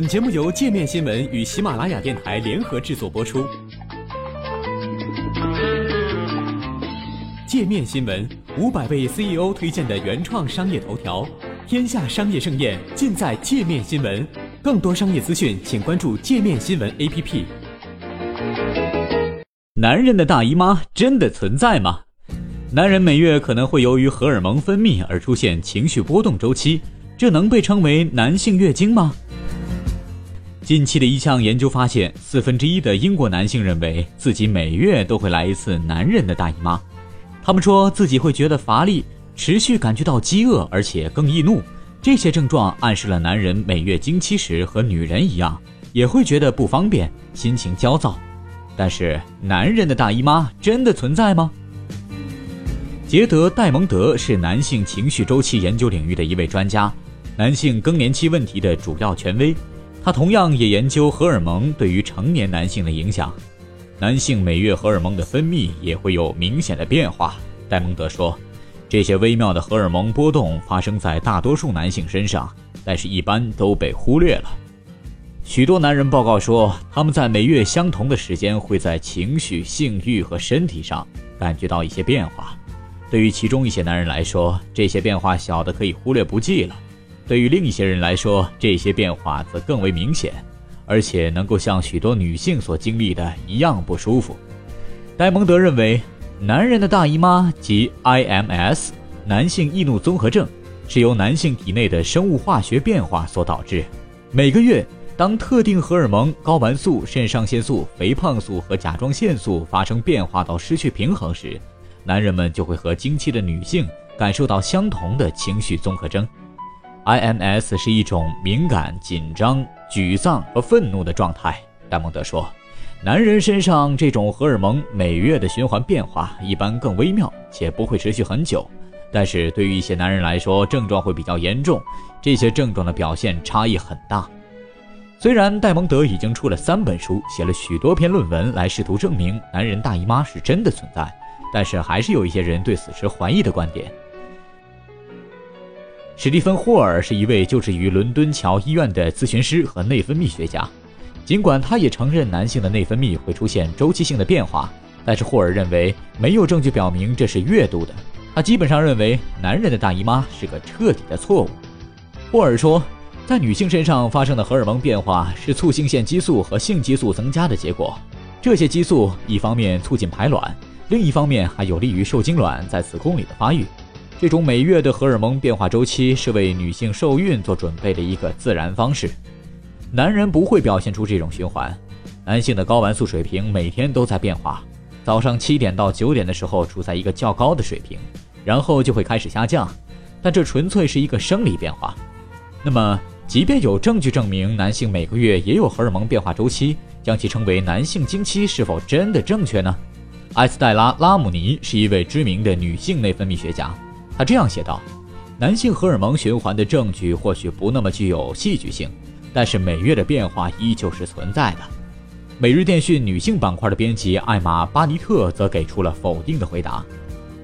本节目由界面新闻与喜马拉雅电台联合制作播出。界面新闻五百位 CEO 推荐的原创商业头条，天下商业盛宴尽在界面新闻。更多商业资讯，请关注界面新闻 APP。男人的大姨妈真的存在吗？男人每月可能会由于荷尔蒙分泌而出现情绪波动周期，这能被称为男性月经吗？近期的一项研究发现，四分之一的英国男性认为自己每月都会来一次男人的大姨妈。他们说自己会觉得乏力，持续感觉到饥饿，而且更易怒。这些症状暗示了男人每月经期时和女人一样，也会觉得不方便，心情焦躁。但是，男人的大姨妈真的存在吗？杰德·戴蒙德是男性情绪周期研究领域的一位专家，男性更年期问题的主要权威。他同样也研究荷尔蒙对于成年男性的影响，男性每月荷尔蒙的分泌也会有明显的变化。戴蒙德说，这些微妙的荷尔蒙波动发生在大多数男性身上，但是一般都被忽略了。许多男人报告说，他们在每月相同的时间会在情绪、性欲和身体上感觉到一些变化。对于其中一些男人来说，这些变化小的可以忽略不计了。对于另一些人来说，这些变化则更为明显，而且能够像许多女性所经历的一样不舒服。戴蒙德认为，男人的大姨妈及 IMS 男性易怒综合症是由男性体内的生物化学变化所导致。每个月，当特定荷尔蒙睾丸素、肾上腺素、肥胖素和甲状腺素发生变化到失去平衡时，男人们就会和经期的女性感受到相同的情绪综合征。IMS 是一种敏感、紧张、沮丧和愤怒的状态。戴蒙德说，男人身上这种荷尔蒙每月的循环变化一般更微妙，且不会持续很久。但是对于一些男人来说，症状会比较严重，这些症状的表现差异很大。虽然戴蒙德已经出了三本书，写了许多篇论文来试图证明男人大姨妈是真的存在，但是还是有一些人对此持怀疑的观点。史蒂芬·霍尔是一位就职于伦敦桥医院的咨询师和内分泌学家。尽管他也承认男性的内分泌会出现周期性的变化，但是霍尔认为没有证据表明这是月度的。他基本上认为男人的大姨妈是个彻底的错误。霍尔说，在女性身上发生的荷尔蒙变化是促性腺激素和性激素增加的结果。这些激素一方面促进排卵，另一方面还有利于受精卵在子宫里的发育。这种每月的荷尔蒙变化周期是为女性受孕做准备的一个自然方式。男人不会表现出这种循环。男性的睾丸素水平每天都在变化，早上七点到九点的时候处在一个较高的水平，然后就会开始下降。但这纯粹是一个生理变化。那么，即便有证据证明男性每个月也有荷尔蒙变化周期，将其称为男性经期是否真的正确呢？埃斯黛拉·拉姆尼是一位知名的女性内分泌学家。他这样写道：“男性荷尔蒙循环的证据或许不那么具有戏剧性，但是每月的变化依旧是存在的。”每日电讯女性板块的编辑艾玛·巴尼特则给出了否定的回答：“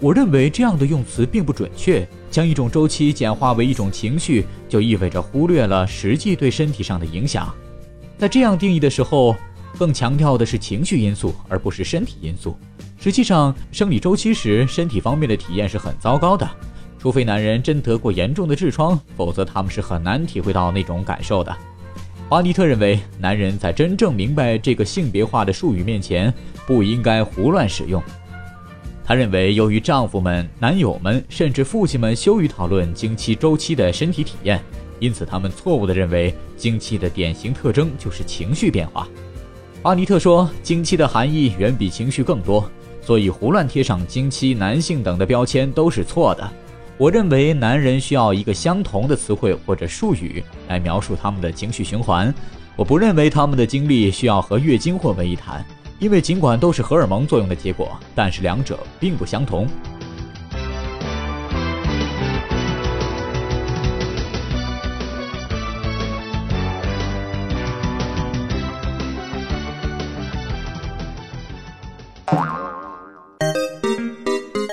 我认为这样的用词并不准确。将一种周期简化为一种情绪，就意味着忽略了实际对身体上的影响。在这样定义的时候，更强调的是情绪因素，而不是身体因素。”实际上，生理周期时，身体方面的体验是很糟糕的。除非男人真得过严重的痔疮，否则他们是很难体会到那种感受的。华尼特认为，男人在真正明白这个性别化的术语面前，不应该胡乱使用。他认为，由于丈夫们、男友们甚至父亲们羞于讨论经期周期的身体体验，因此他们错误地认为经期的典型特征就是情绪变化。巴尼特说，经期的含义远比情绪更多。所以，胡乱贴上经期、男性等的标签都是错的。我认为，男人需要一个相同的词汇或者术语来描述他们的情绪循环。我不认为他们的经历需要和月经混为一谈，因为尽管都是荷尔蒙作用的结果，但是两者并不相同。